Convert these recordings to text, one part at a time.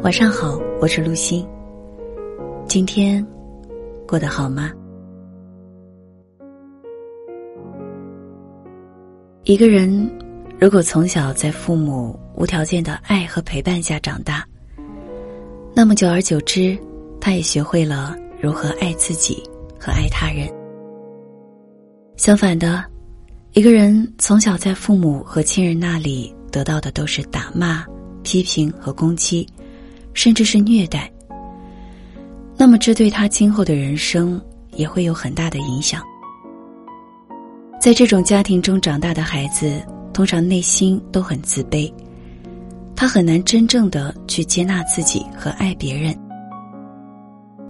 晚上好，我是陆欣。今天过得好吗？一个人如果从小在父母无条件的爱和陪伴下长大，那么久而久之，他也学会了如何爱自己和爱他人。相反的，一个人从小在父母和亲人那里得到的都是打骂、批评和攻击。甚至是虐待，那么这对他今后的人生也会有很大的影响。在这种家庭中长大的孩子，通常内心都很自卑，他很难真正的去接纳自己和爱别人。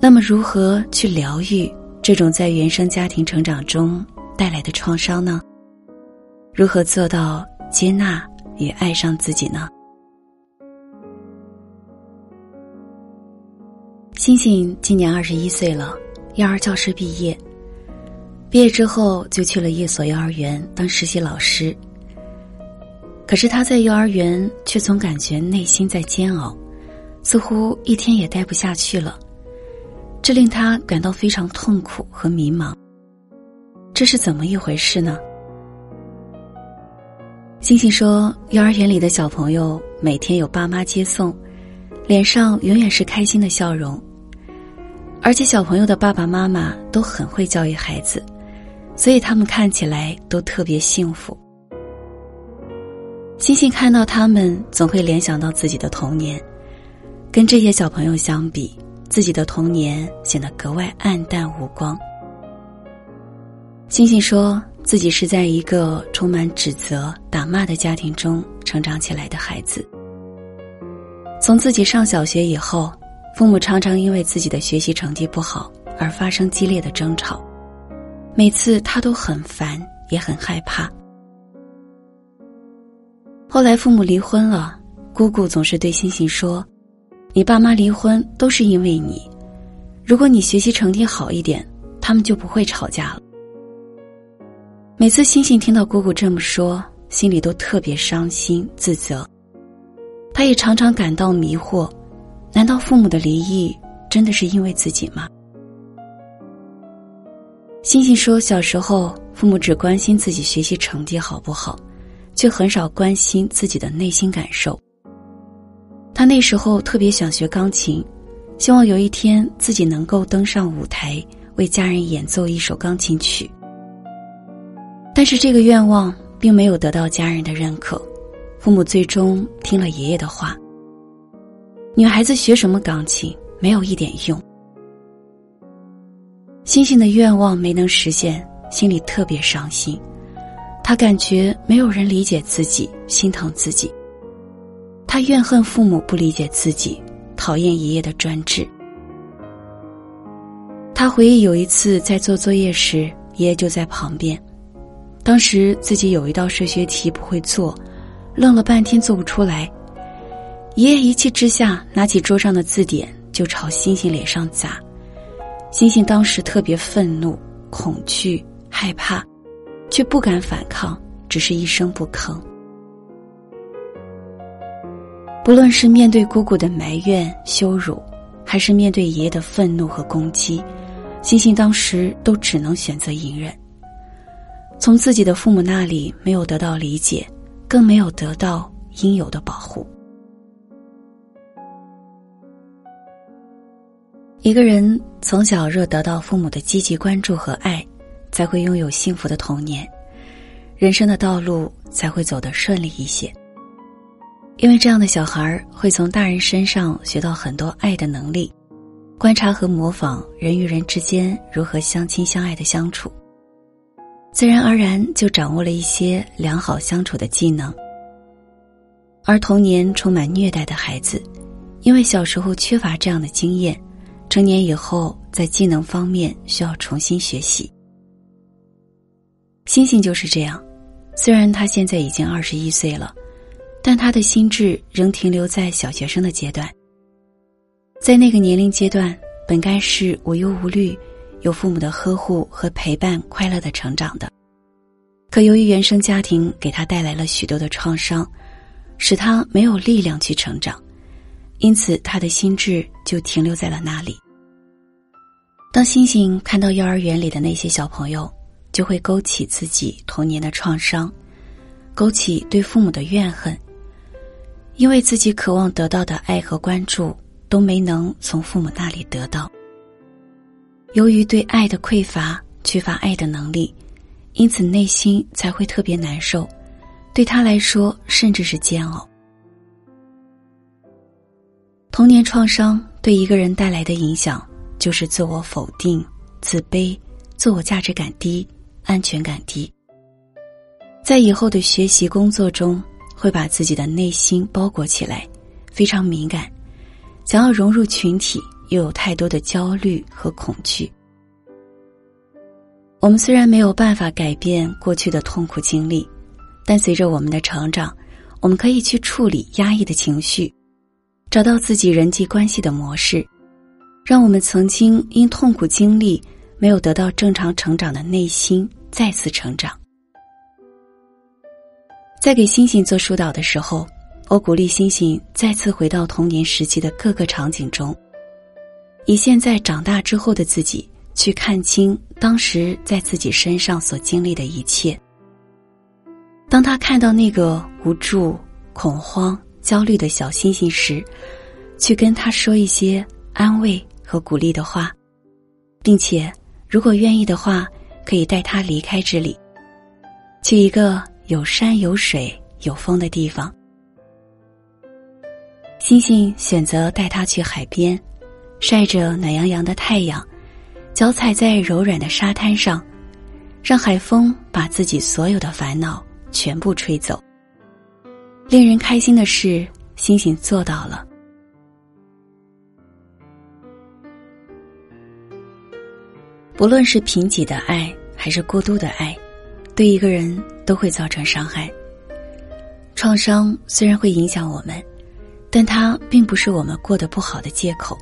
那么，如何去疗愈这种在原生家庭成长中带来的创伤呢？如何做到接纳与爱上自己呢？星星今年二十一岁了，幼儿教师毕业。毕业之后就去了一所幼儿园当实习老师。可是他在幼儿园却总感觉内心在煎熬，似乎一天也待不下去了。这令他感到非常痛苦和迷茫。这是怎么一回事呢？星星说，幼儿园里的小朋友每天有爸妈接送，脸上永远是开心的笑容。而且小朋友的爸爸妈妈都很会教育孩子，所以他们看起来都特别幸福。星星看到他们，总会联想到自己的童年，跟这些小朋友相比，自己的童年显得格外暗淡无光。星星说自己是在一个充满指责、打骂的家庭中成长起来的孩子，从自己上小学以后。父母常常因为自己的学习成绩不好而发生激烈的争吵，每次他都很烦，也很害怕。后来父母离婚了，姑姑总是对星星说：“你爸妈离婚都是因为你，如果你学习成绩好一点，他们就不会吵架了。”每次星星听到姑姑这么说，心里都特别伤心自责，他也常常感到迷惑。难道父母的离异真的是因为自己吗？星星说，小时候父母只关心自己学习成绩好不好，却很少关心自己的内心感受。他那时候特别想学钢琴，希望有一天自己能够登上舞台为家人演奏一首钢琴曲。但是这个愿望并没有得到家人的认可，父母最终听了爷爷的话。女孩子学什么钢琴没有一点用。星星的愿望没能实现，心里特别伤心。他感觉没有人理解自己，心疼自己。他怨恨父母不理解自己，讨厌爷爷的专制。他回忆有一次在做作业时，爷爷就在旁边。当时自己有一道数学题不会做，愣了半天做不出来。爷爷一气之下，拿起桌上的字典就朝星星脸上砸。星星当时特别愤怒、恐惧、害怕，却不敢反抗，只是一声不吭。不论是面对姑姑的埋怨、羞辱，还是面对爷爷的愤怒和攻击，星星当时都只能选择隐忍。从自己的父母那里没有得到理解，更没有得到应有的保护。一个人从小若得到父母的积极关注和爱，才会拥有幸福的童年，人生的道路才会走得顺利一些。因为这样的小孩会从大人身上学到很多爱的能力，观察和模仿人与人之间如何相亲相爱的相处，自然而然就掌握了一些良好相处的技能。而童年充满虐待的孩子，因为小时候缺乏这样的经验。成年以后，在技能方面需要重新学习。星星就是这样，虽然他现在已经二十一岁了，但他的心智仍停留在小学生的阶段。在那个年龄阶段，本该是无忧无虑，有父母的呵护和陪伴，快乐的成长的。可由于原生家庭给他带来了许多的创伤，使他没有力量去成长。因此他的心智就停留在了那里。当星星看到幼儿园里的那些小朋友，就会勾起自己童年的创伤，勾起对父母的怨恨。因为自己渴望得到的爱和关注都没能从父母那里得到，由于对爱的匮乏，缺乏爱的能力，因此内心才会特别难受，对他来说甚至是煎熬。童年创伤对一个人带来的影响，就是自我否定、自卑、自我价值感低、安全感低，在以后的学习工作中。会把自己的内心包裹起来，非常敏感，想要融入群体，又有太多的焦虑和恐惧。我们虽然没有办法改变过去的痛苦经历，但随着我们的成长，我们可以去处理压抑的情绪，找到自己人际关系的模式，让我们曾经因痛苦经历没有得到正常成长的内心再次成长。在给星星做疏导的时候，我鼓励星星再次回到童年时期的各个场景中，以现在长大之后的自己去看清当时在自己身上所经历的一切。当他看到那个无助、恐慌、焦虑的小星星时，去跟他说一些安慰和鼓励的话，并且如果愿意的话，可以带他离开这里，去一个。有山有水有风的地方，星星选择带他去海边，晒着暖洋洋的太阳，脚踩在柔软的沙滩上，让海风把自己所有的烦恼全部吹走。令人开心的是，星星做到了。不论是贫瘠的爱，还是过度的爱。对一个人都会造成伤害。创伤虽然会影响我们，但它并不是我们过得不好的借口。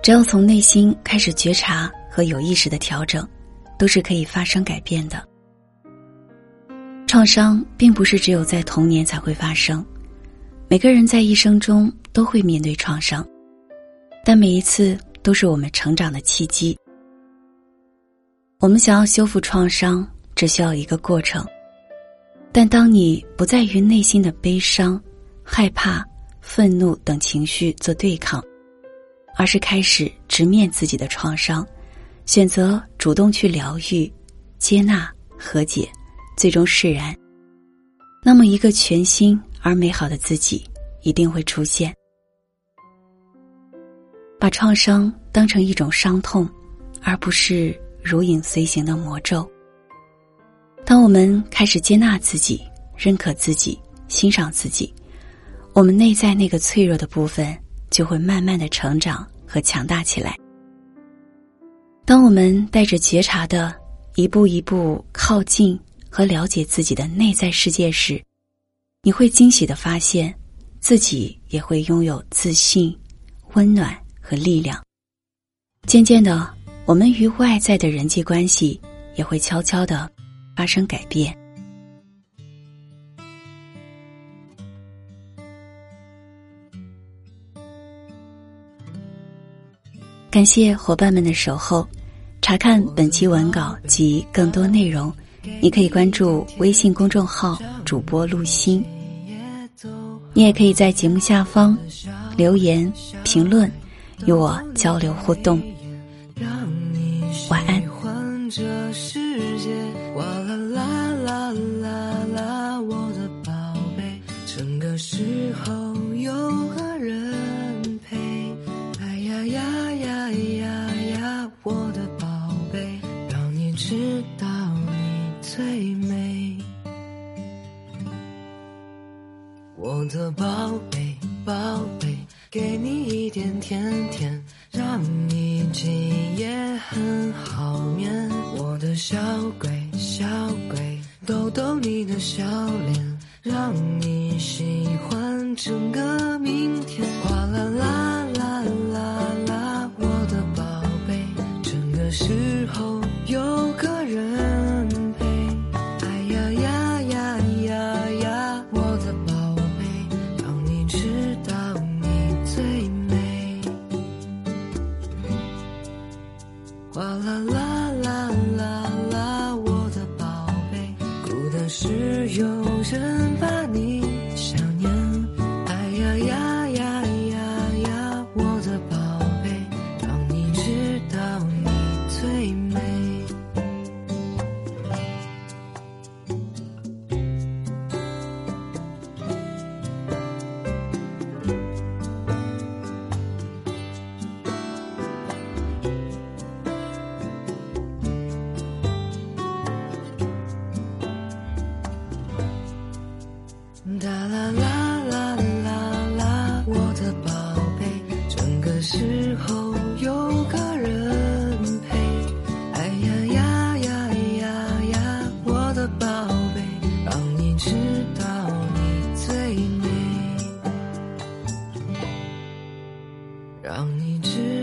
只要从内心开始觉察和有意识的调整，都是可以发生改变的。创伤并不是只有在童年才会发生，每个人在一生中都会面对创伤，但每一次都是我们成长的契机。我们想要修复创伤。只需要一个过程，但当你不再与内心的悲伤、害怕、愤怒等情绪做对抗，而是开始直面自己的创伤，选择主动去疗愈、接纳、和解，最终释然，那么一个全新而美好的自己一定会出现。把创伤当成一种伤痛，而不是如影随形的魔咒。当我们开始接纳自己、认可自己、欣赏自己，我们内在那个脆弱的部分就会慢慢的成长和强大起来。当我们带着觉察的一步一步靠近和了解自己的内在世界时，你会惊喜的发现，自己也会拥有自信、温暖和力量。渐渐的，我们与外在的人际关系也会悄悄的。发生改变。感谢伙伴们的守候。查看本期文稿及更多内容，你可以关注微信公众号“主播陆心”。你也可以在节目下方留言评论，与我交流互动。晚安。我宝贝，宝贝，给你一点甜甜，让你今夜很好眠。我的小鬼，小鬼，逗逗你的笑脸，让你喜欢整个当你知道。